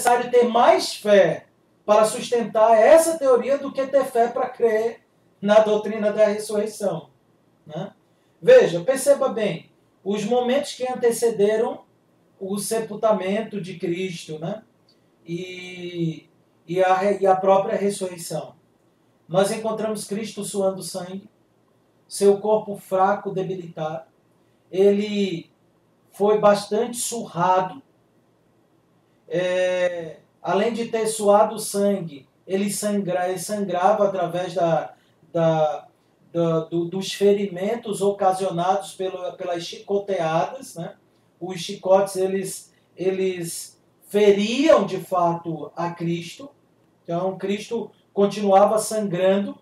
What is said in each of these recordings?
necessário ter mais fé para sustentar essa teoria do que ter fé para crer na doutrina da ressurreição. Né? Veja, perceba bem, os momentos que antecederam o sepultamento de Cristo né? e, e, a, e a própria ressurreição. Nós encontramos Cristo suando sangue, seu corpo fraco, debilitado. Ele foi bastante surrado. É, além de ter suado sangue, ele, sangra, ele sangrava através da, da, da do, dos ferimentos ocasionados pelo, pelas chicoteadas. Né? Os chicotes eles, eles feriam de fato a Cristo. Então, Cristo continuava sangrando.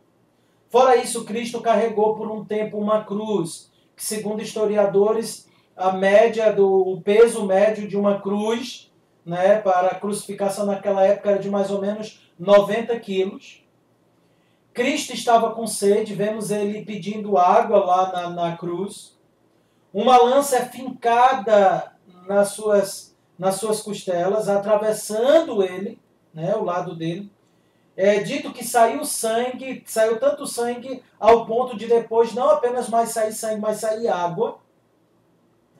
Fora isso, Cristo carregou por um tempo uma cruz, que, segundo historiadores, a média do o peso médio de uma cruz né, para a crucificação naquela época era de mais ou menos 90 quilos. Cristo estava com sede, vemos ele pedindo água lá na, na cruz. Uma lança é fincada nas suas, nas suas costelas, atravessando ele, né, o lado dele. É dito que saiu sangue, saiu tanto sangue ao ponto de depois não apenas mais sair sangue, mas sair água.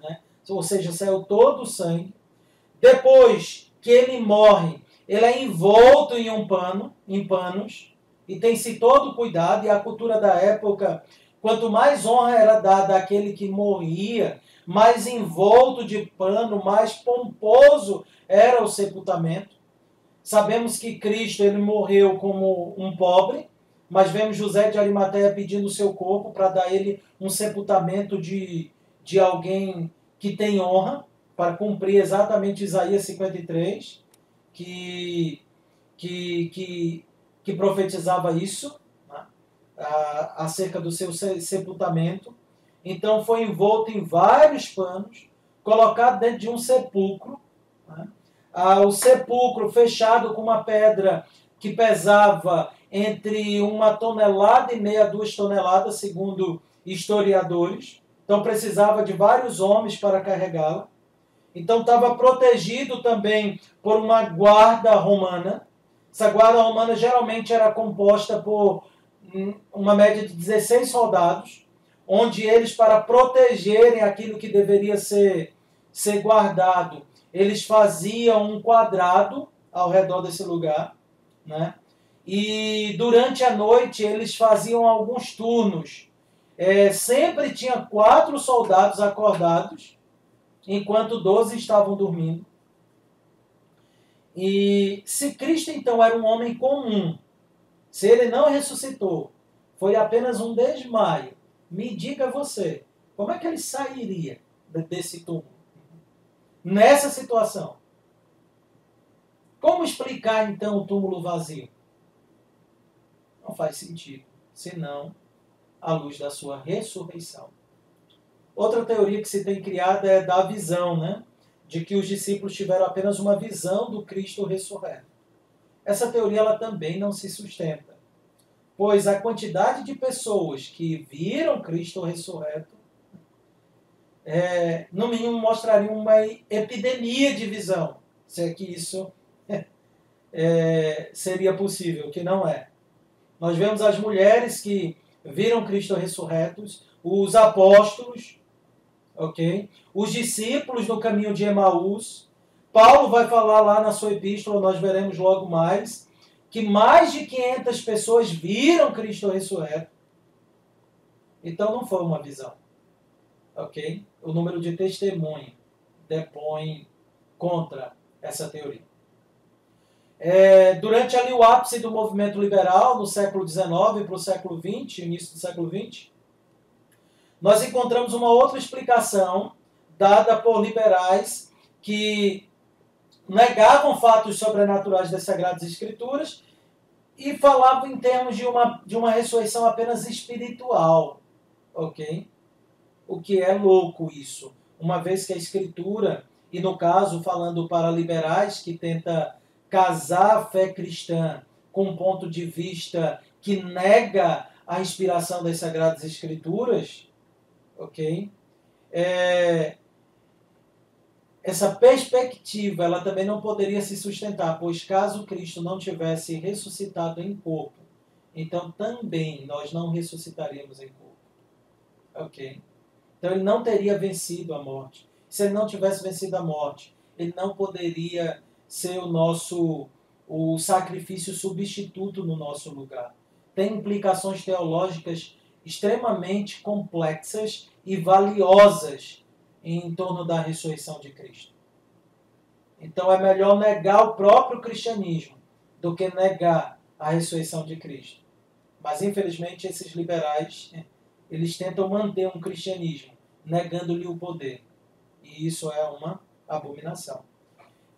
Né? Ou seja, saiu todo o sangue. Depois que ele morre, ele é envolto em um pano, em panos, e tem-se todo cuidado, e a cultura da época, quanto mais honra era dada àquele que morria, mais envolto de pano, mais pomposo era o sepultamento. Sabemos que Cristo ele morreu como um pobre, mas vemos José de Arimateia pedindo seu corpo para dar ele um sepultamento de, de alguém que tem honra para cumprir exatamente Isaías 53, que, que, que, que profetizava isso, né, acerca do seu sepultamento. Então foi envolto em vários panos, colocado dentro de um sepulcro, né, o sepulcro fechado com uma pedra que pesava entre uma tonelada e meia, duas toneladas, segundo historiadores. Então precisava de vários homens para carregá-la. Então estava protegido também por uma guarda romana. Essa guarda romana geralmente era composta por hum, uma média de 16 soldados, onde eles, para protegerem aquilo que deveria ser, ser guardado, eles faziam um quadrado ao redor desse lugar, né? E durante a noite eles faziam alguns turnos. É, sempre tinha quatro soldados acordados enquanto doze estavam dormindo. E se Cristo então era um homem comum, se ele não ressuscitou, foi apenas um desmaio, me diga você, como é que ele sairia desse túmulo? Nessa situação. Como explicar então o túmulo vazio? Não faz sentido, senão à luz da sua ressurreição. Outra teoria que se tem criada é da visão, né? De que os discípulos tiveram apenas uma visão do Cristo ressurreto. Essa teoria ela também não se sustenta, pois a quantidade de pessoas que viram Cristo ressurreto, é, no mínimo mostraria uma epidemia de visão, se é que isso é, seria possível, que não é. Nós vemos as mulheres que viram Cristo ressurretos, os apóstolos, ok? Os discípulos no caminho de Emaús. Paulo vai falar lá na sua epístola, nós veremos logo mais, que mais de 500 pessoas viram Cristo ressurreto. Então não foi uma visão, ok? O número de testemunhos depõe contra essa teoria. É, durante ali o ápice do movimento liberal, no século XIX para o século XX, início do século XX, nós encontramos uma outra explicação dada por liberais que negavam fatos sobrenaturais das Sagradas Escrituras e falavam em termos de uma, de uma ressurreição apenas espiritual, ok? O que é louco isso, uma vez que a Escritura, e no caso falando para liberais que tenta casar a fé cristã com um ponto de vista que nega a inspiração das Sagradas Escrituras, ok? É, essa perspectiva ela também não poderia se sustentar, pois caso Cristo não tivesse ressuscitado em corpo, então também nós não ressuscitaríamos em corpo. Ok? Então ele não teria vencido a morte. Se ele não tivesse vencido a morte, ele não poderia ser o nosso o sacrifício substituto no nosso lugar. Tem implicações teológicas extremamente complexas e valiosas em torno da ressurreição de Cristo. Então é melhor negar o próprio cristianismo do que negar a ressurreição de Cristo. Mas infelizmente esses liberais, eles tentam manter um cristianismo negando-lhe o poder. E isso é uma abominação.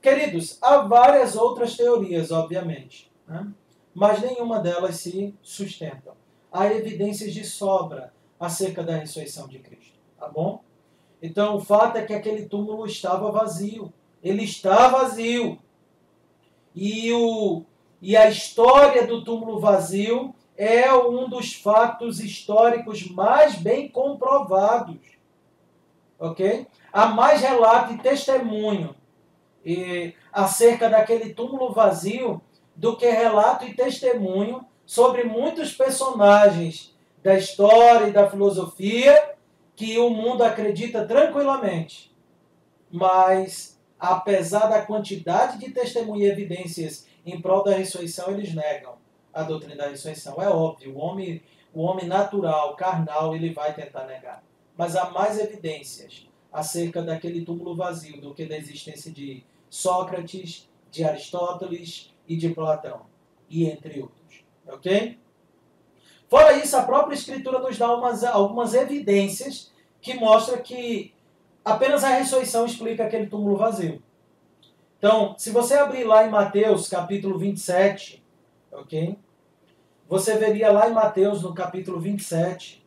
Queridos, há várias outras teorias, obviamente, né? mas nenhuma delas se sustenta. Há evidências de sobra acerca da ressurreição de Cristo, tá bom? Então, o fato é que aquele túmulo estava vazio. Ele está vazio. E, o, e a história do túmulo vazio é um dos fatos históricos mais bem comprovados. Ok? Há mais relato e testemunho e, acerca daquele túmulo vazio do que relato e testemunho sobre muitos personagens da história e da filosofia que o mundo acredita tranquilamente. Mas, apesar da quantidade de testemunho e evidências em prol da ressurreição, eles negam a doutrina da ressurreição. É óbvio, o homem, o homem natural, carnal, ele vai tentar negar. Mas há mais evidências acerca daquele túmulo vazio do que da existência de Sócrates, de Aristóteles e de Platão, e entre outros. Ok? Fora isso, a própria Escritura nos dá umas, algumas evidências que mostram que apenas a ressurreição explica aquele túmulo vazio. Então, se você abrir lá em Mateus capítulo 27, ok? Você veria lá em Mateus, no capítulo 27,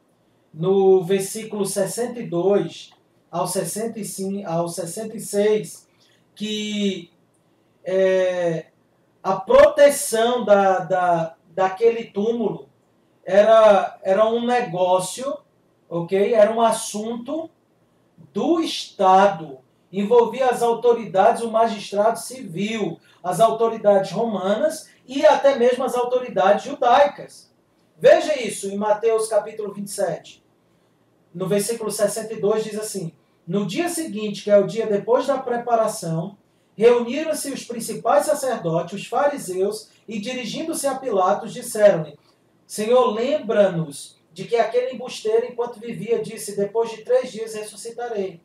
no versículo 62 ao, 65, ao 66, que é, a proteção da, da, daquele túmulo era, era um negócio, ok? Era um assunto do Estado. Envolvia as autoridades, o magistrado civil, as autoridades romanas e até mesmo as autoridades judaicas. Veja isso em Mateus capítulo 27. No versículo 62 diz assim: No dia seguinte, que é o dia depois da preparação, reuniram-se os principais sacerdotes, os fariseus, e dirigindo-se a Pilatos, disseram-lhe: Senhor, lembra-nos de que aquele embusteiro, enquanto vivia, disse: Depois de três dias ressuscitarei.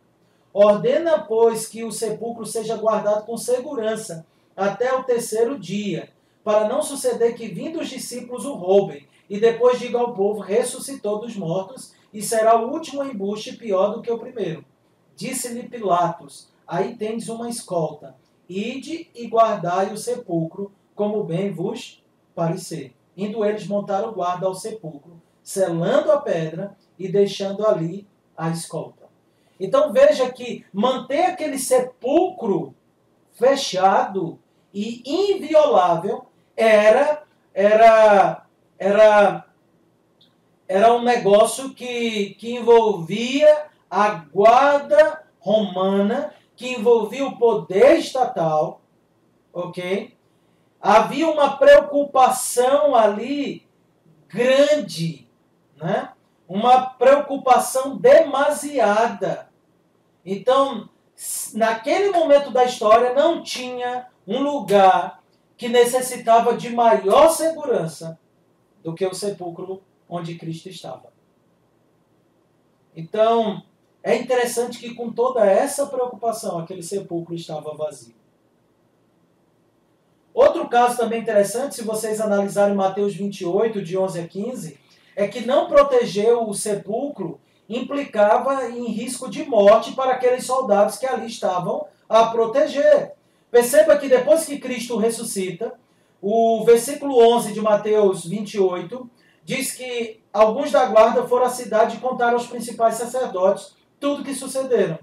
Ordena, pois, que o sepulcro seja guardado com segurança até o terceiro dia, para não suceder que, vindo os discípulos, o roubem, e depois diga ao povo: ressuscitou dos mortos, e será o último embuste pior do que o primeiro. Disse-lhe Pilatos: Aí tendes uma escolta. Ide e guardai o sepulcro, como bem vos parecer. Indo eles montaram guarda ao sepulcro, selando a pedra e deixando ali a escolta. Então veja que manter aquele sepulcro fechado e inviolável era era era era um negócio que, que envolvia a guarda romana, que envolvia o poder estatal, ok? Havia uma preocupação ali grande, né? Uma preocupação demasiada. Então, naquele momento da história não tinha um lugar que necessitava de maior segurança do que o sepulcro onde Cristo estava. Então, é interessante que com toda essa preocupação, aquele sepulcro estava vazio. Outro caso também interessante, se vocês analisarem Mateus 28, de 11 a 15, é que não proteger o sepulcro implicava em risco de morte para aqueles soldados que ali estavam a proteger. Perceba que depois que Cristo ressuscita, o versículo 11 de Mateus 28 diz que alguns da guarda foram à cidade e contaram aos principais sacerdotes tudo que sucederam.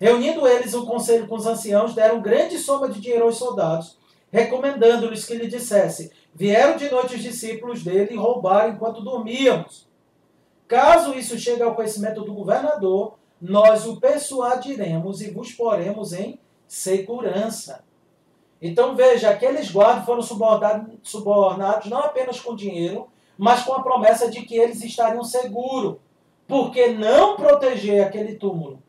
Reunindo eles o conselho com os anciãos, deram grande soma de dinheiro aos soldados, recomendando-lhes que lhe dissesse: Vieram de noite os discípulos dele e roubaram enquanto dormíamos. Caso isso chegue ao conhecimento do governador, nós o persuadiremos e vos poremos em segurança. Então veja, aqueles guardas foram subornados não apenas com dinheiro, mas com a promessa de que eles estariam seguros. Porque não proteger aquele túmulo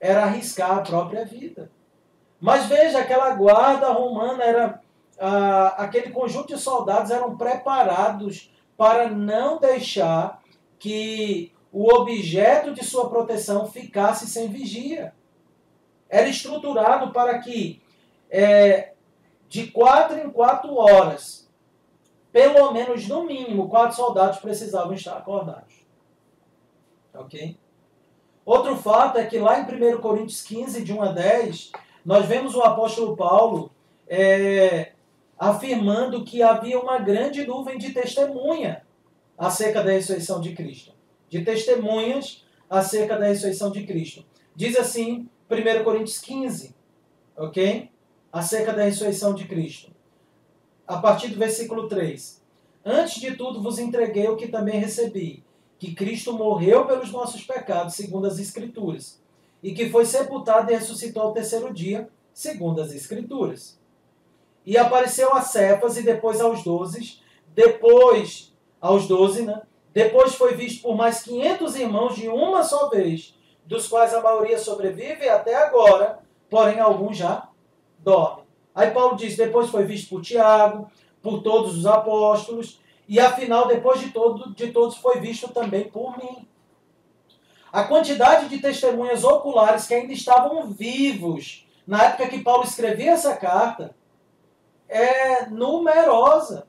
era arriscar a própria vida. Mas veja, aquela guarda romana era. Ah, aquele conjunto de soldados eram preparados para não deixar que o objeto de sua proteção ficasse sem vigia. Era estruturado para que é, de quatro em quatro horas, pelo menos no mínimo, quatro soldados precisavam estar acordados. Ok? Outro fato é que lá em 1 Coríntios 15, de 1 a 10, nós vemos o apóstolo Paulo é, afirmando que havia uma grande nuvem de testemunha acerca da ressurreição de Cristo. De testemunhas acerca da ressurreição de Cristo. Diz assim, 1 Coríntios 15, ok? Acerca da ressurreição de Cristo. A partir do versículo 3. Antes de tudo vos entreguei o que também recebi, que Cristo morreu pelos nossos pecados, segundo as Escrituras, e que foi sepultado e ressuscitou ao terceiro dia, segundo as Escrituras. E apareceu a Cefas e depois aos doze, depois aos doze, né? Depois foi visto por mais 500 irmãos de uma só vez, dos quais a maioria sobrevive até agora, porém alguns já dormem. Aí Paulo diz: depois foi visto por Tiago, por todos os apóstolos, e afinal, depois de, todo, de todos, foi visto também por mim. A quantidade de testemunhas oculares que ainda estavam vivos na época que Paulo escrevia essa carta é numerosa.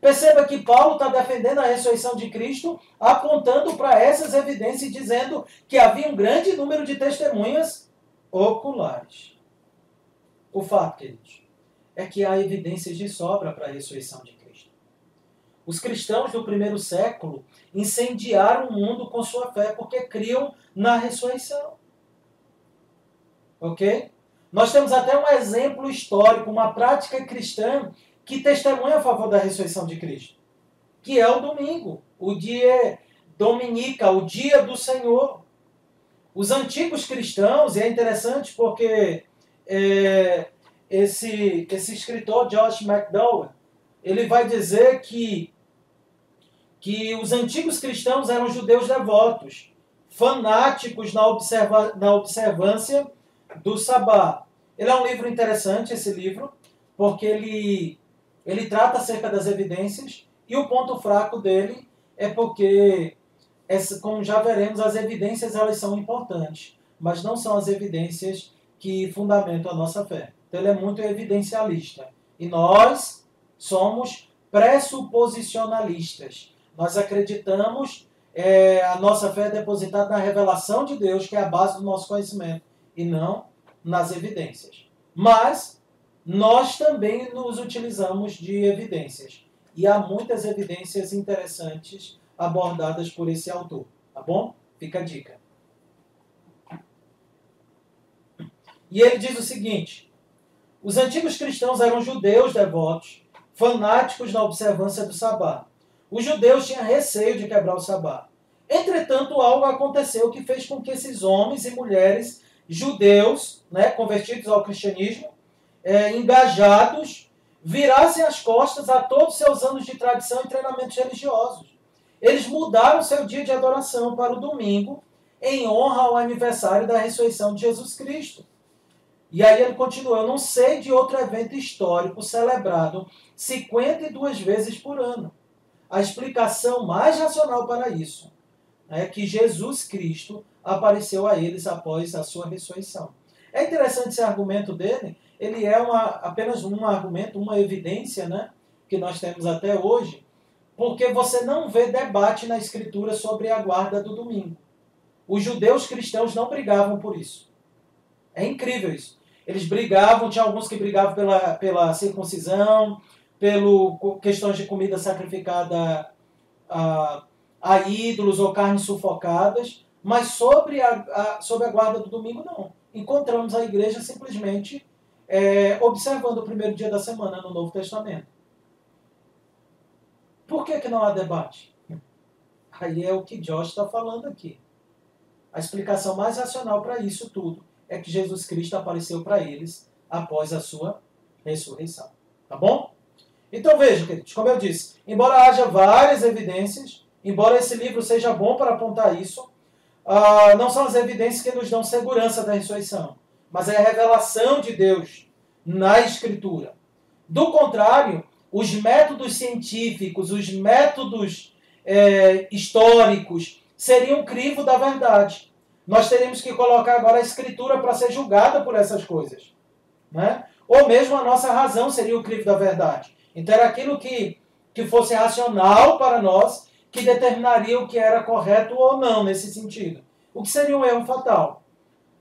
Perceba que Paulo está defendendo a ressurreição de Cristo, apontando para essas evidências dizendo que havia um grande número de testemunhas oculares. O fato, queridos, é que há evidências de sobra para a ressurreição de Cristo. Os cristãos do primeiro século incendiaram o mundo com sua fé porque criam na ressurreição. Ok? Nós temos até um exemplo histórico, uma prática cristã que testemunha a favor da ressurreição de Cristo, que é o domingo, o dia dominica, o dia do Senhor. Os antigos cristãos, e é interessante porque é, esse, esse escritor, Josh McDowell, ele vai dizer que, que os antigos cristãos eram judeus devotos, fanáticos na, observa, na observância do sabá. Ele é um livro interessante, esse livro, porque ele ele trata acerca das evidências e o ponto fraco dele é porque, como já veremos, as evidências elas são importantes, mas não são as evidências que fundamentam a nossa fé. Então ele é muito evidencialista. E nós somos pressuposicionalistas. Nós acreditamos, é, a nossa fé é depositada na revelação de Deus, que é a base do nosso conhecimento, e não nas evidências. Mas nós também nos utilizamos de evidências. E há muitas evidências interessantes abordadas por esse autor. Tá bom? Fica a dica. E ele diz o seguinte: os antigos cristãos eram judeus devotos, fanáticos na observância do sabá. Os judeus tinham receio de quebrar o sabá. Entretanto, algo aconteceu que fez com que esses homens e mulheres judeus, né, convertidos ao cristianismo, é, engajados virassem as costas a todos os seus anos de tradição e treinamentos religiosos. Eles mudaram seu dia de adoração para o domingo, em honra ao aniversário da ressurreição de Jesus Cristo. E aí ele continua: Eu não sei de outro evento histórico celebrado 52 vezes por ano. A explicação mais racional para isso é que Jesus Cristo apareceu a eles após a sua ressurreição. É interessante esse argumento dele, ele é uma, apenas um argumento, uma evidência né, que nós temos até hoje, porque você não vê debate na Escritura sobre a guarda do domingo. Os judeus cristãos não brigavam por isso. É incrível isso. Eles brigavam, tinha alguns que brigavam pela, pela circuncisão, pelo questões de comida sacrificada a, a ídolos ou carnes sufocadas, mas sobre a, a, sobre a guarda do domingo, não. Encontramos a igreja simplesmente é, observando o primeiro dia da semana no Novo Testamento. Por que, que não há debate? Aí é o que Josh está falando aqui. A explicação mais racional para isso tudo é que Jesus Cristo apareceu para eles após a sua ressurreição. Tá bom? Então veja, queridos, como eu disse, embora haja várias evidências, embora esse livro seja bom para apontar isso, uh, não são as evidências que nos dão segurança da ressurreição, mas é a revelação de Deus na Escritura. Do contrário, os métodos científicos, os métodos é, históricos seriam crivo da verdade. Nós teríamos que colocar agora a Escritura para ser julgada por essas coisas. Né? Ou mesmo a nossa razão seria o crivo da verdade. Então era aquilo que, que fosse racional para nós que determinaria o que era correto ou não nesse sentido. O que seria um erro fatal.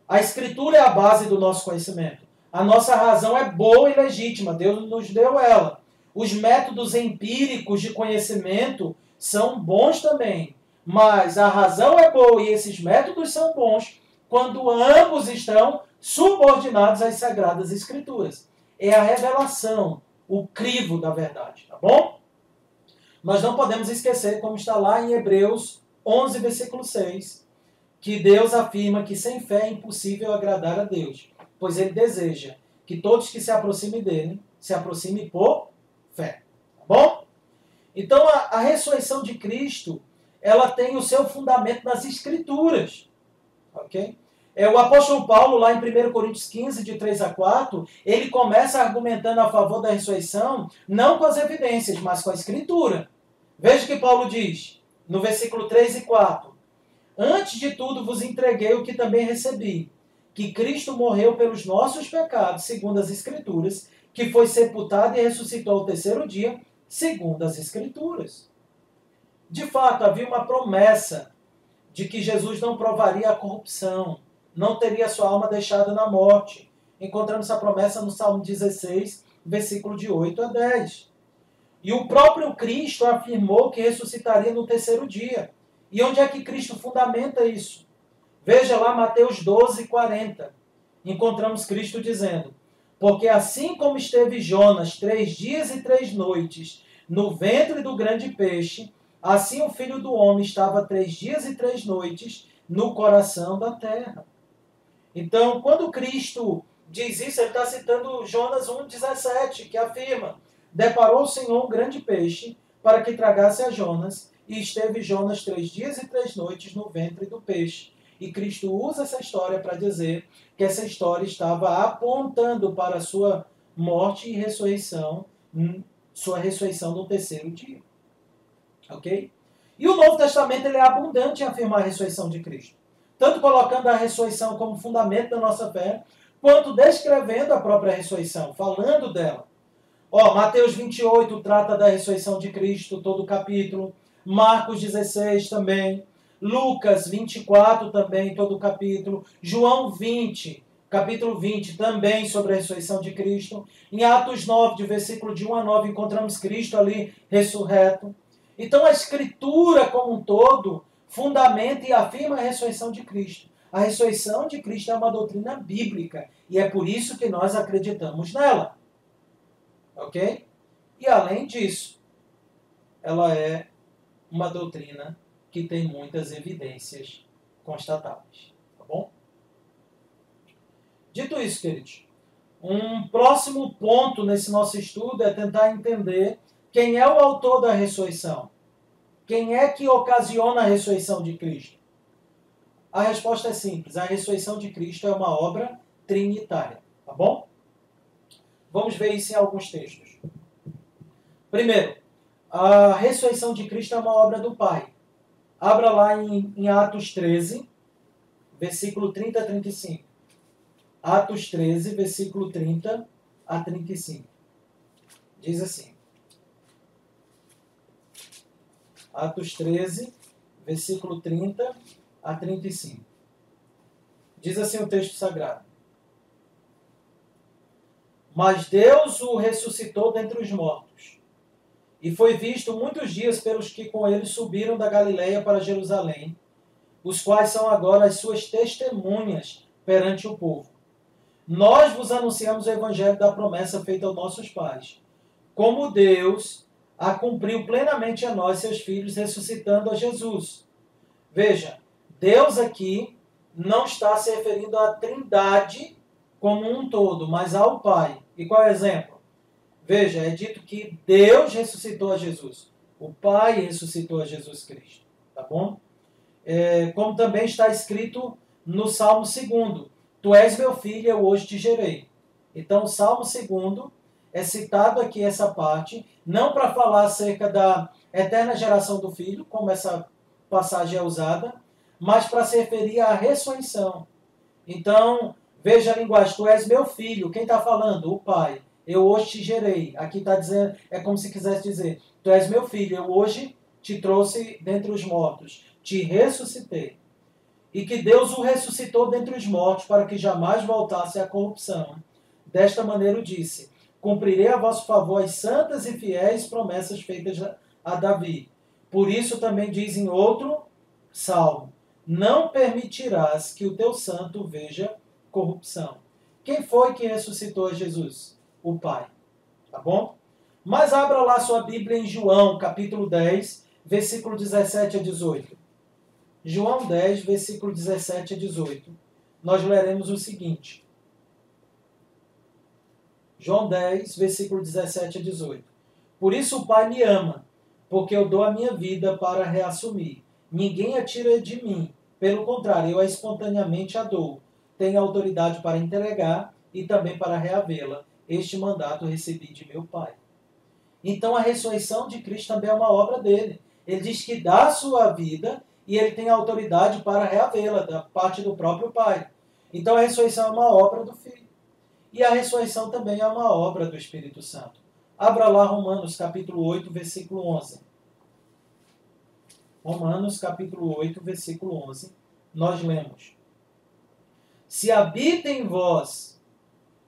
A Escritura é a base do nosso conhecimento. A nossa razão é boa e legítima, Deus nos deu ela. Os métodos empíricos de conhecimento são bons também, mas a razão é boa e esses métodos são bons quando ambos estão subordinados às sagradas escrituras. É a revelação, o crivo da verdade, tá bom? Nós não podemos esquecer, como está lá em Hebreus 11, versículo 6, que Deus afirma que sem fé é impossível agradar a Deus, pois ele deseja que todos que se aproximem dele se aproximem por fé. Tá bom? Então a, a ressurreição de Cristo, ela tem o seu fundamento nas Escrituras. Ok? É, o apóstolo Paulo, lá em 1 Coríntios 15, de 3 a 4, ele começa argumentando a favor da ressurreição, não com as evidências, mas com a escritura. Veja o que Paulo diz, no versículo 3 e 4. Antes de tudo vos entreguei o que também recebi, que Cristo morreu pelos nossos pecados, segundo as Escrituras, que foi sepultado e ressuscitou ao terceiro dia, segundo as Escrituras. De fato, havia uma promessa de que Jesus não provaria a corrupção, não teria sua alma deixada na morte. Encontramos essa promessa no Salmo 16, versículo de 8 a 10. E o próprio Cristo afirmou que ressuscitaria no terceiro dia. E onde é que Cristo fundamenta isso? Veja lá Mateus 12, 40. Encontramos Cristo dizendo: Porque assim como esteve Jonas três dias e três noites no ventre do grande peixe, assim o filho do homem estava três dias e três noites no coração da terra. Então, quando Cristo diz isso, ele está citando Jonas 1,17, que afirma: Deparou o Senhor um grande peixe para que tragasse a Jonas, e esteve Jonas três dias e três noites no ventre do peixe. E Cristo usa essa história para dizer que essa história estava apontando para a sua morte e ressurreição, hum, sua ressurreição no terceiro dia. Ok? E o Novo Testamento ele é abundante em afirmar a ressurreição de Cristo tanto colocando a ressurreição como fundamento da nossa fé, quanto descrevendo a própria ressurreição, falando dela. Ó, Mateus 28 trata da ressurreição de Cristo, todo o capítulo. Marcos 16 também. Lucas 24 também, todo o capítulo. João 20, capítulo 20, também sobre a ressurreição de Cristo. Em Atos 9, de versículo de 1 a 9, encontramos Cristo ali ressurreto. Então a Escritura como um todo fundamenta e afirma a ressurreição de Cristo. A ressurreição de Cristo é uma doutrina bíblica e é por isso que nós acreditamos nela. Ok? E além disso, ela é uma doutrina que tem muitas evidências constatáveis. Tá bom? Dito isso, queridos, um próximo ponto nesse nosso estudo é tentar entender quem é o autor da ressurreição. Quem é que ocasiona a ressurreição de Cristo? A resposta é simples: a ressurreição de Cristo é uma obra trinitária. Tá bom? Vamos ver isso em alguns textos. Primeiro, a ressurreição de Cristo é uma obra do Pai. Abra lá em, em Atos 13, versículo 30 a 35. Atos 13, versículo 30 a 35. Diz assim: Atos 13, versículo 30 a 35. Diz assim o texto sagrado: Mas Deus o ressuscitou dentre os mortos, e foi visto muitos dias pelos que com ele subiram da Galiléia para Jerusalém, os quais são agora as suas testemunhas perante o povo. Nós vos anunciamos o evangelho da promessa feita aos nossos pais, como Deus a cumpriu plenamente a nós, seus filhos, ressuscitando a Jesus. Veja, Deus aqui não está se referindo à Trindade como um todo, mas ao Pai. E qual é o exemplo? Veja, é dito que Deus ressuscitou a Jesus. O Pai ressuscitou a Jesus Cristo. Tá bom? É, como também está escrito no Salmo 2: Tu és meu filho, eu hoje te gerei. Então, o Salmo 2 é citado aqui essa parte, não para falar acerca da eterna geração do filho, como essa passagem é usada, mas para se referir à ressurreição. Então, veja a linguagem: Tu és meu filho. Quem está falando? O Pai. Eu hoje te gerei. Aqui está dizendo, é como se quisesse dizer: Tu és meu filho. Eu hoje te trouxe dentre os mortos. Te ressuscitei. E que Deus o ressuscitou dentre os mortos para que jamais voltasse à corrupção. Desta maneira o disse: Cumprirei a vosso favor as santas e fiéis promessas feitas a Davi. Por isso também diz em outro salmo: não permitirás que o teu santo veja corrupção. Quem foi que ressuscitou Jesus? O Pai. Tá bom? Mas abra lá sua Bíblia em João, capítulo 10, versículo 17 a 18. João 10, versículo 17 a 18. Nós leremos o seguinte. João 10, versículo 17 a 18. Por isso o Pai me ama, porque eu dou a minha vida para reassumir. Ninguém a tira de mim. Pelo contrário, eu a espontaneamente a dou. Tenho autoridade para entregar e também para reavê-la. Este mandato recebi de meu Pai. Então a ressurreição de Cristo também é uma obra dele. Ele diz que dá a sua vida e ele tem autoridade para reavê-la, da parte do próprio Pai. Então a ressurreição é uma obra do Filho. E a ressurreição também é uma obra do Espírito Santo. Abra lá Romanos capítulo 8, versículo 11. Romanos capítulo 8, versículo 11, nós lemos: Se habita em vós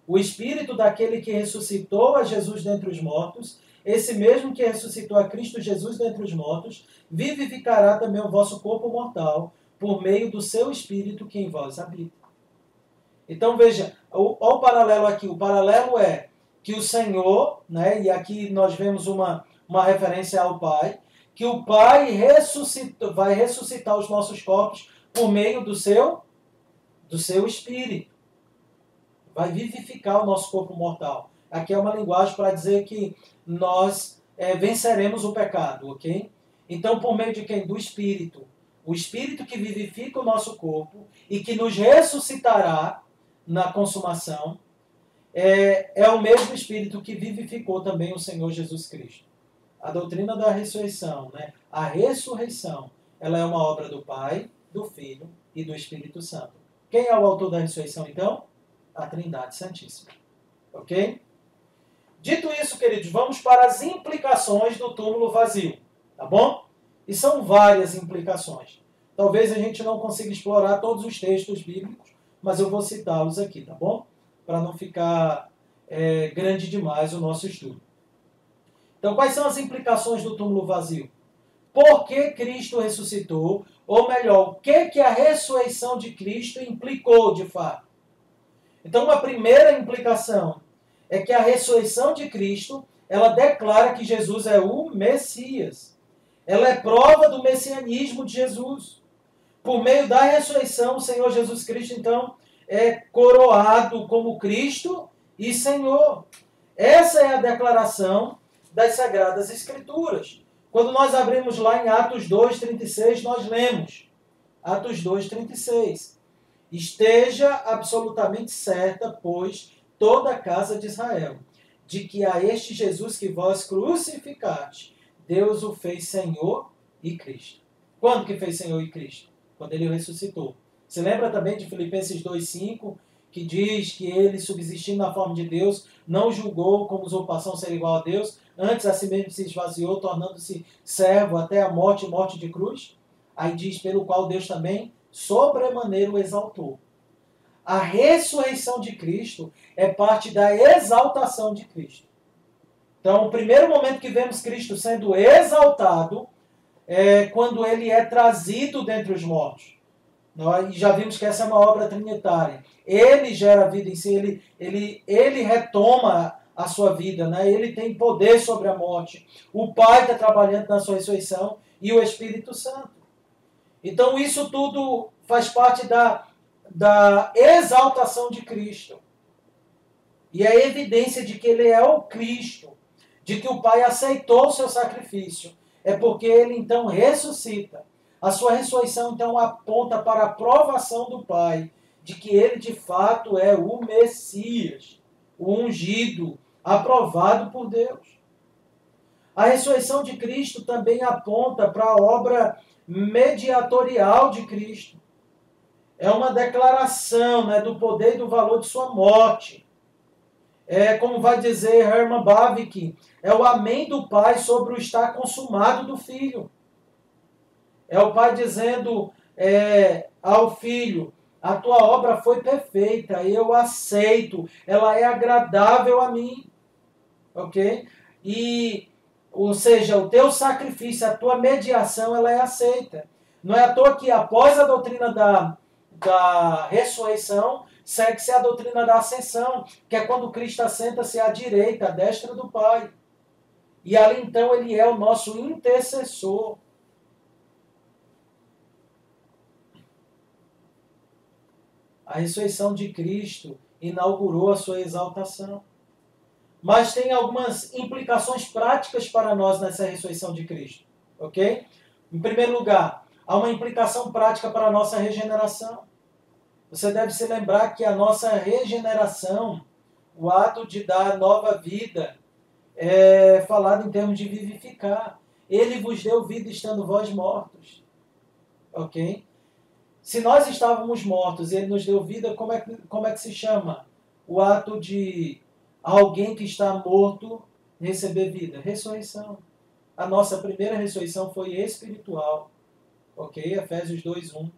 o espírito daquele que ressuscitou a Jesus dentre os mortos, esse mesmo que ressuscitou a Cristo Jesus dentre os mortos, vivificará também o vosso corpo mortal por meio do seu espírito que em vós habita. Então veja, olha o paralelo aqui. O paralelo é que o Senhor, né, e aqui nós vemos uma, uma referência ao Pai, que o Pai ressuscita, vai ressuscitar os nossos corpos por meio do seu do seu espírito. Vai vivificar o nosso corpo mortal. Aqui é uma linguagem para dizer que nós é, venceremos o pecado, ok? Então, por meio de quem? Do Espírito. O Espírito que vivifica o nosso corpo e que nos ressuscitará na consumação é, é o mesmo Espírito que vivificou também o Senhor Jesus Cristo a doutrina da ressurreição, né? A ressurreição, ela é uma obra do Pai, do Filho e do Espírito Santo. Quem é o autor da ressurreição, então? A Trindade Santíssima. Ok? Dito isso, queridos, vamos para as implicações do túmulo vazio. Tá bom? E são várias implicações. Talvez a gente não consiga explorar todos os textos bíblicos, mas eu vou citá-los aqui, tá bom? Para não ficar é, grande demais o nosso estudo. Então, quais são as implicações do túmulo vazio? Por que Cristo ressuscitou? Ou melhor, o que, que a ressurreição de Cristo implicou de fato? Então, uma primeira implicação é que a ressurreição de Cristo ela declara que Jesus é o Messias. Ela é prova do messianismo de Jesus. Por meio da ressurreição, o Senhor Jesus Cristo, então, é coroado como Cristo e Senhor. Essa é a declaração das Sagradas Escrituras. Quando nós abrimos lá em Atos 2:36, nós lemos Atos 2:36. Esteja absolutamente certa, pois, toda a casa de Israel, de que a este Jesus que vós crucificaste, Deus o fez Senhor e Cristo. Quando que fez Senhor e Cristo? Quando ele ressuscitou. Se lembra também de Filipenses 2:5, que diz que ele, subsistindo na forma de Deus, não julgou como usurpação ser igual a Deus, antes a si mesmo se esvaziou, tornando-se servo até a morte morte de cruz. Aí diz, pelo qual Deus também sobremaneira o exaltou. A ressurreição de Cristo é parte da exaltação de Cristo. Então, o primeiro momento que vemos Cristo sendo exaltado é quando ele é trazido dentre os mortos. Nós já vimos que essa é uma obra trinitária. Ele gera a vida em si, ele, ele, ele retoma a sua vida, né? ele tem poder sobre a morte. O Pai está trabalhando na sua ressurreição e o Espírito Santo. Então, isso tudo faz parte da da exaltação de Cristo. E a evidência de que ele é o Cristo, de que o Pai aceitou o seu sacrifício, é porque ele então ressuscita. A sua ressurreição então aponta para a provação do Pai de que ele de fato é o Messias, o ungido, aprovado por Deus. A ressurreição de Cristo também aponta para a obra mediatorial de Cristo. É uma declaração né, do poder e do valor de sua morte. É como vai dizer Herman Bavinck, é o amém do Pai sobre o estar consumado do Filho. É o Pai dizendo é, ao Filho: a tua obra foi perfeita, eu aceito, ela é agradável a mim. Ok? E, ou seja, o teu sacrifício, a tua mediação, ela é aceita. Não é à toa que após a doutrina da, da ressurreição, segue-se a doutrina da ascensão, que é quando Cristo assenta-se à direita, à destra do Pai. E ali então ele é o nosso intercessor. A ressurreição de Cristo inaugurou a sua exaltação. Mas tem algumas implicações práticas para nós nessa ressurreição de Cristo. Ok? Em primeiro lugar, há uma implicação prática para a nossa regeneração. Você deve se lembrar que a nossa regeneração, o ato de dar nova vida, é falado em termos de vivificar. Ele vos deu vida estando vós mortos. Ok? Se nós estávamos mortos e ele nos deu vida, como é que, como é que se chama? O ato de alguém que está morto receber vida? Ressurreição. A nossa primeira ressurreição foi espiritual. Ok? Efésios 2:1.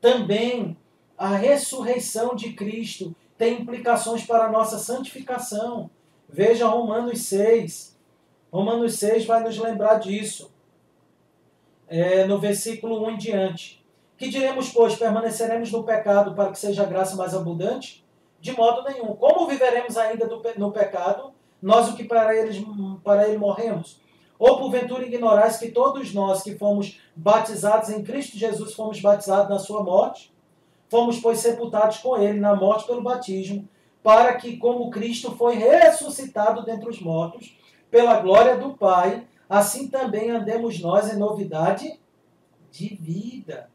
Também a ressurreição de Cristo tem implicações para a nossa santificação. Veja Romanos 6. Romanos 6 vai nos lembrar disso. É, no versículo 1 em diante. Que diremos, pois, permaneceremos no pecado para que seja a graça mais abundante? De modo nenhum. Como viveremos ainda no pecado, nós o que para, eles, para ele morremos? Ou porventura ignorais que todos nós que fomos batizados em Cristo Jesus fomos batizados na sua morte? Fomos, pois, sepultados com ele na morte pelo batismo, para que, como Cristo foi ressuscitado dentre os mortos, pela glória do Pai, assim também andemos nós em novidade de vida.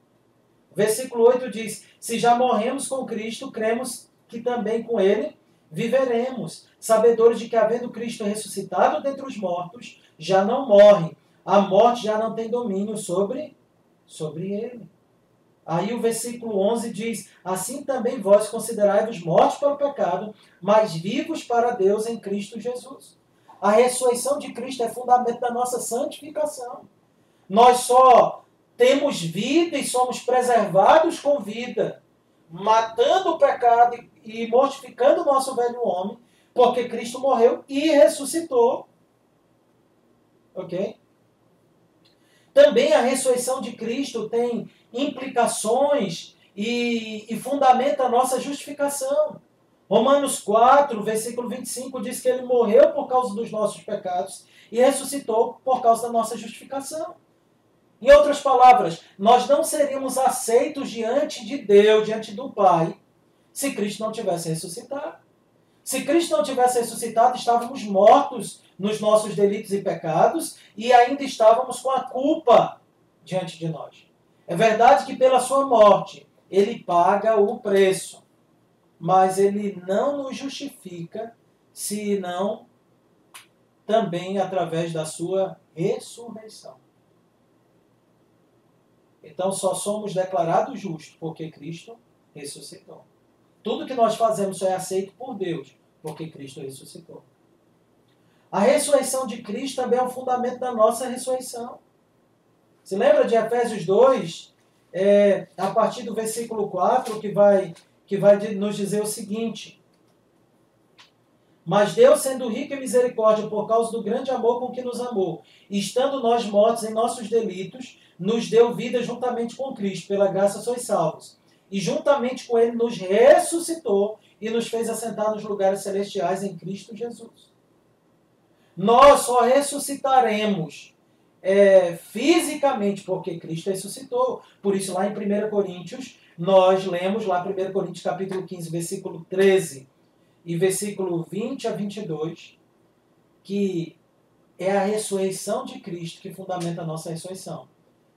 Versículo 8 diz: Se já morremos com Cristo, cremos que também com Ele viveremos, sabedores de que, havendo Cristo ressuscitado dentre os mortos, já não morre, a morte já não tem domínio sobre, sobre ele. Aí o versículo 11 diz: Assim também vós considerai-vos mortos para o pecado, mas vivos para Deus em Cristo Jesus. A ressurreição de Cristo é fundamento da nossa santificação. Nós só temos vida e somos preservados com vida, matando o pecado e mortificando o nosso velho homem, porque Cristo morreu e ressuscitou. Ok? Também a ressurreição de Cristo tem implicações e, e fundamenta a nossa justificação. Romanos 4, versículo 25 diz que ele morreu por causa dos nossos pecados e ressuscitou por causa da nossa justificação. Em outras palavras, nós não seríamos aceitos diante de Deus, diante do Pai, se Cristo não tivesse ressuscitado. Se Cristo não tivesse ressuscitado, estávamos mortos nos nossos delitos e pecados e ainda estávamos com a culpa diante de nós. É verdade que pela sua morte ele paga o preço, mas ele não nos justifica se não também através da sua ressurreição. Então só somos declarados justos porque Cristo ressuscitou. Tudo que nós fazemos só é aceito por Deus porque Cristo ressuscitou. A ressurreição de Cristo também é o fundamento da nossa ressurreição. Se lembra de Efésios 2, é, a partir do versículo 4, que vai, que vai nos dizer o seguinte: Mas Deus, sendo rico em misericórdia por causa do grande amor com que nos amou, estando nós mortos em nossos delitos, nos deu vida juntamente com Cristo, pela graça sois salvos. E juntamente com Ele nos ressuscitou e nos fez assentar nos lugares celestiais em Cristo Jesus. Nós só ressuscitaremos é, fisicamente porque Cristo ressuscitou. Por isso, lá em 1 Coríntios, nós lemos lá 1 Coríntios capítulo 15, versículo 13 e versículo 20 a 22, que é a ressurreição de Cristo que fundamenta a nossa ressurreição.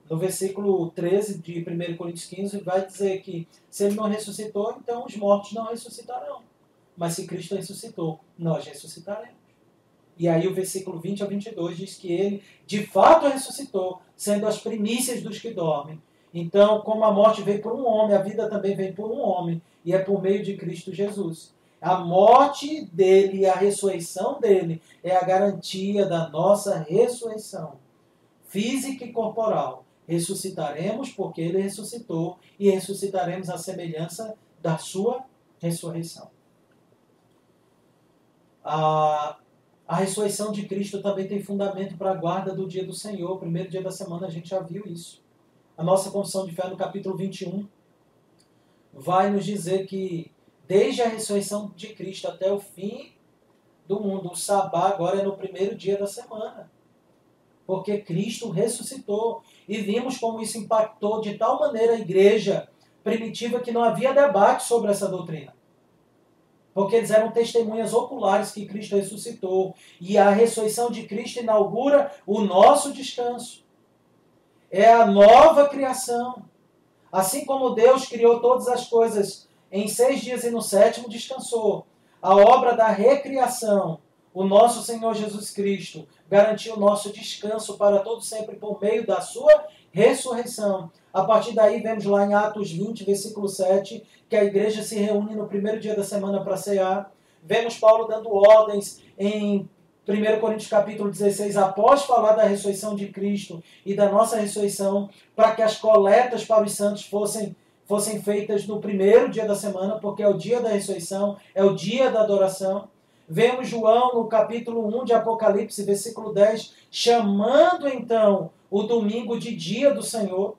No versículo 13 de 1 Coríntios 15 vai dizer que se ele não ressuscitou, então os mortos não ressuscitarão. Mas se Cristo ressuscitou, nós ressuscitaremos. E aí o versículo 20 a 22 diz que ele de fato ressuscitou, sendo as primícias dos que dormem. Então, como a morte veio por um homem, a vida também vem por um homem, e é por meio de Cristo Jesus. A morte dele e a ressurreição dele é a garantia da nossa ressurreição física e corporal ressuscitaremos porque ele ressuscitou e ressuscitaremos à semelhança da sua ressurreição. A, a ressurreição de Cristo também tem fundamento para a guarda do dia do Senhor. Primeiro dia da semana a gente já viu isso. A nossa confissão de fé no capítulo 21 vai nos dizer que desde a ressurreição de Cristo até o fim do mundo, o sabá agora é no primeiro dia da semana porque Cristo ressuscitou. E vimos como isso impactou de tal maneira a igreja primitiva que não havia debate sobre essa doutrina. Porque eles eram testemunhas oculares que Cristo ressuscitou. E a ressurreição de Cristo inaugura o nosso descanso. É a nova criação. Assim como Deus criou todas as coisas em seis dias e no sétimo descansou. A obra da recriação o nosso Senhor Jesus Cristo garantiu o nosso descanso para todo sempre por meio da sua ressurreição. A partir daí, vemos lá em Atos 20, versículo 7, que a igreja se reúne no primeiro dia da semana para cear. Vemos Paulo dando ordens em 1 Coríntios capítulo 16, após falar da ressurreição de Cristo e da nossa ressurreição, para que as coletas para os santos fossem, fossem feitas no primeiro dia da semana, porque é o dia da ressurreição, é o dia da adoração. Vemos João no capítulo 1 de Apocalipse, versículo 10, chamando então o domingo de dia do Senhor.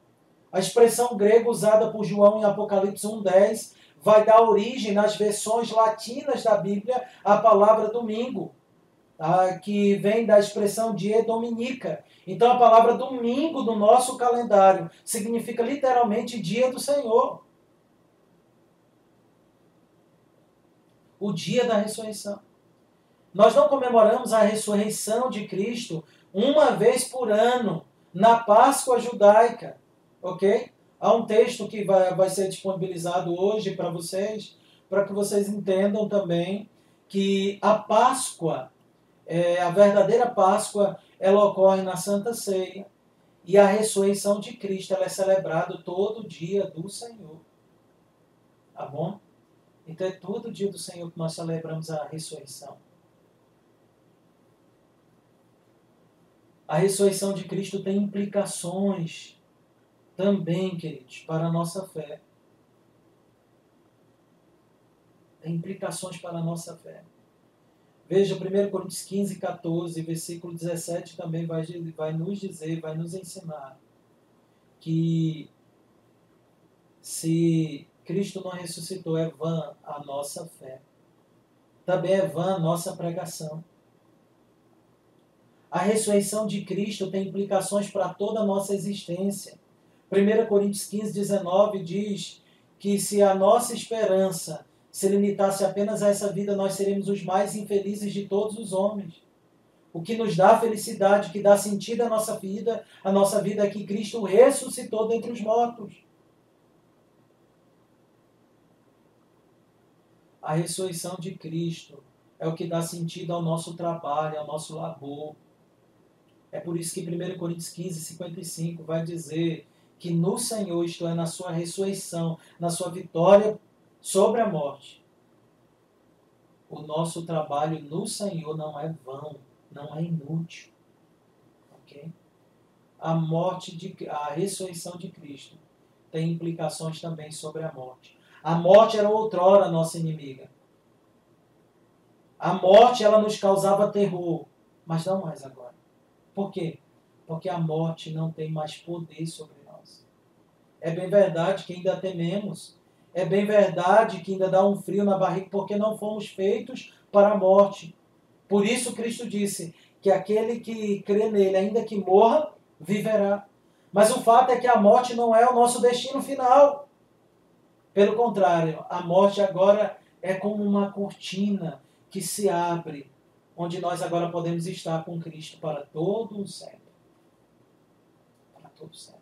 A expressão grega usada por João em Apocalipse 1:10 vai dar origem nas versões latinas da Bíblia à palavra domingo, tá? que vem da expressão die dominica. Então a palavra domingo do nosso calendário significa literalmente dia do Senhor. O dia da ressurreição. Nós não comemoramos a ressurreição de Cristo uma vez por ano, na Páscoa judaica, ok? Há um texto que vai, vai ser disponibilizado hoje para vocês, para que vocês entendam também que a Páscoa, é, a verdadeira Páscoa, ela ocorre na Santa Ceia e a ressurreição de Cristo ela é celebrada todo dia do Senhor. Tá bom? Então é todo dia do Senhor que nós celebramos a ressurreição. A ressurreição de Cristo tem implicações também, queridos, para a nossa fé. Tem implicações para a nossa fé. Veja, 1 Coríntios 15, 14, versículo 17 também vai, vai nos dizer, vai nos ensinar que se Cristo não ressuscitou, é vã a nossa fé. Também é vã a nossa pregação. A ressurreição de Cristo tem implicações para toda a nossa existência. 1 Coríntios 15, 19 diz que se a nossa esperança se limitasse apenas a essa vida, nós seremos os mais infelizes de todos os homens. O que nos dá felicidade, que dá sentido à nossa vida, a nossa vida é que Cristo ressuscitou dentre os mortos. A ressurreição de Cristo é o que dá sentido ao nosso trabalho, ao nosso labor, é por isso que 1 Coríntios 15, 55 vai dizer que no Senhor, isto é, na sua ressurreição, na sua vitória sobre a morte, o nosso trabalho no Senhor não é vão, não é inútil. Ok? A morte, de, a ressurreição de Cristo tem implicações também sobre a morte. A morte era outrora nossa inimiga. A morte ela nos causava terror, mas não mais agora. Por quê? Porque a morte não tem mais poder sobre nós. É bem verdade que ainda tememos. É bem verdade que ainda dá um frio na barriga, porque não fomos feitos para a morte. Por isso Cristo disse que aquele que crê nele, ainda que morra, viverá. Mas o fato é que a morte não é o nosso destino final. Pelo contrário, a morte agora é como uma cortina que se abre, onde nós agora podemos estar com Cristo para todo o sempre. Para todo o sempre.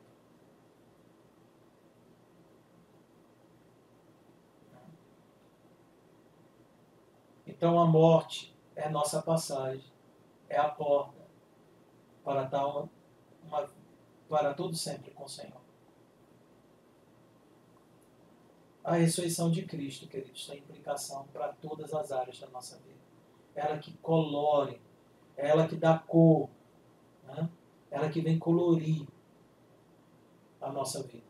Então a morte é nossa passagem, é a porta para uma, uma para todo sempre com o Senhor. A ressurreição de Cristo, queridos, tem implicação para todas as áreas da nossa vida. Ela que colore, ela que dá cor, né? ela que vem colorir a nossa vida.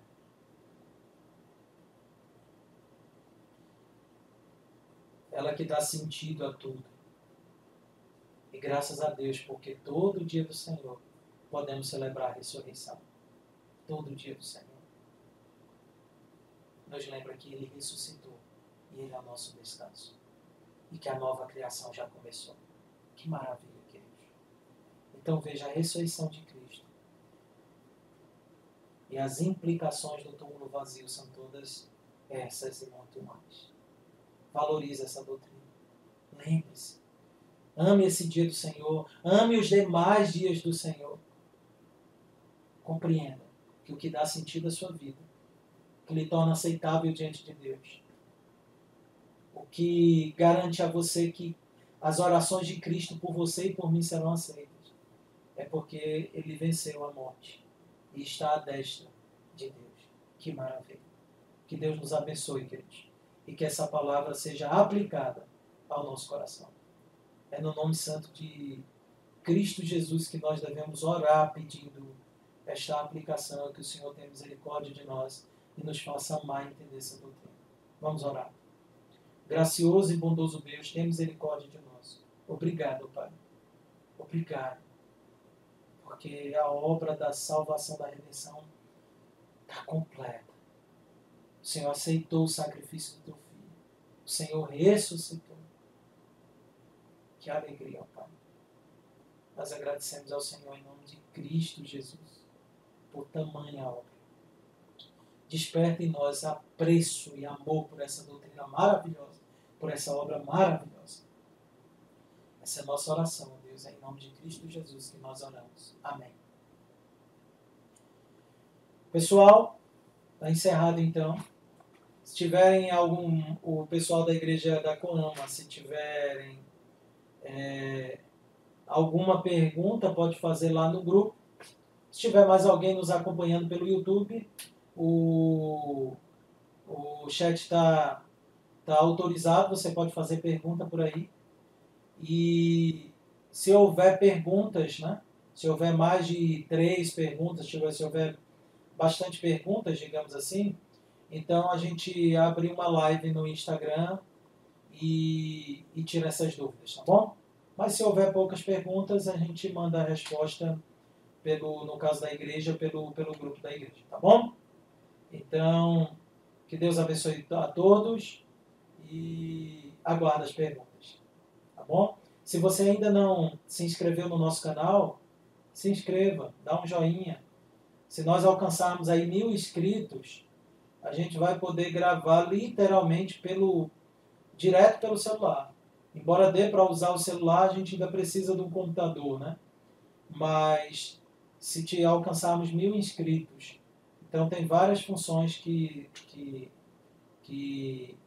Ela que dá sentido a tudo. E graças a Deus, porque todo dia do Senhor podemos celebrar a ressurreição. Todo dia do Senhor. Nos lembra que Ele ressuscitou e Ele é o nosso descanso. E que a nova criação já começou. Que maravilha, queridos. Então veja a ressurreição de Cristo. E as implicações do túmulo vazio são todas essas e muito mais. Valorize essa doutrina. Lembre-se. Ame esse dia do Senhor. Ame os demais dias do Senhor. Compreenda que o que dá sentido à sua vida, que lhe torna aceitável diante de Deus, que garante a você que as orações de Cristo por você e por mim serão aceitas, é porque ele venceu a morte e está à destra de Deus. Que maravilha. Que Deus nos abençoe, queridos e que essa palavra seja aplicada ao nosso coração. É no nome santo de Cristo Jesus que nós devemos orar pedindo esta aplicação, que o Senhor tenha misericórdia de nós e nos faça e entender essa doutrina. Vamos orar. Gracioso e bondoso Deus, tenha misericórdia de nós. Obrigado, Pai. Obrigado. Porque a obra da salvação, da redenção, está completa. O Senhor aceitou o sacrifício do teu filho. O Senhor ressuscitou. Que alegria, Pai. Nós agradecemos ao Senhor em nome de Cristo Jesus por tamanha obra. Desperta em nós apreço e amor por essa doutrina maravilhosa, por essa obra maravilhosa. Essa é a nossa oração, Deus, é em nome de Cristo Jesus que nós oramos. Amém. Pessoal, está encerrado então. Se tiverem algum, o pessoal da igreja da Coama, se tiverem é, alguma pergunta, pode fazer lá no grupo. Se tiver mais alguém nos acompanhando pelo YouTube, o, o chat está tá autorizado, você pode fazer pergunta por aí. E se houver perguntas, né? Se houver mais de três perguntas, se houver bastante perguntas, digamos assim, então a gente abre uma live no Instagram e, e tira essas dúvidas, tá bom? Mas se houver poucas perguntas, a gente manda a resposta, pelo, no caso da igreja, pelo, pelo grupo da igreja, tá bom? Então, que Deus abençoe a todos e aguardo as perguntas, tá bom? Se você ainda não se inscreveu no nosso canal, se inscreva, dá um joinha. Se nós alcançarmos aí mil inscritos, a gente vai poder gravar literalmente pelo direto pelo celular. Embora dê para usar o celular, a gente ainda precisa de um computador, né? Mas se te alcançarmos mil inscritos, então tem várias funções que, que, que,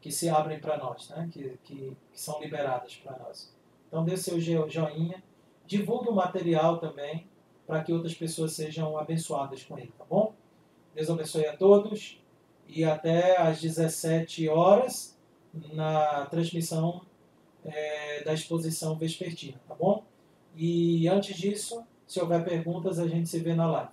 que se abrem para nós, né? Que, que, que são liberadas para nós. Então dê seu joinha, divulgue o material também, para que outras pessoas sejam abençoadas com ele, tá bom? Deus abençoe a todos e até às 17 horas na transmissão é, da exposição vespertina, tá bom? E antes disso, se houver perguntas, a gente se vê na live.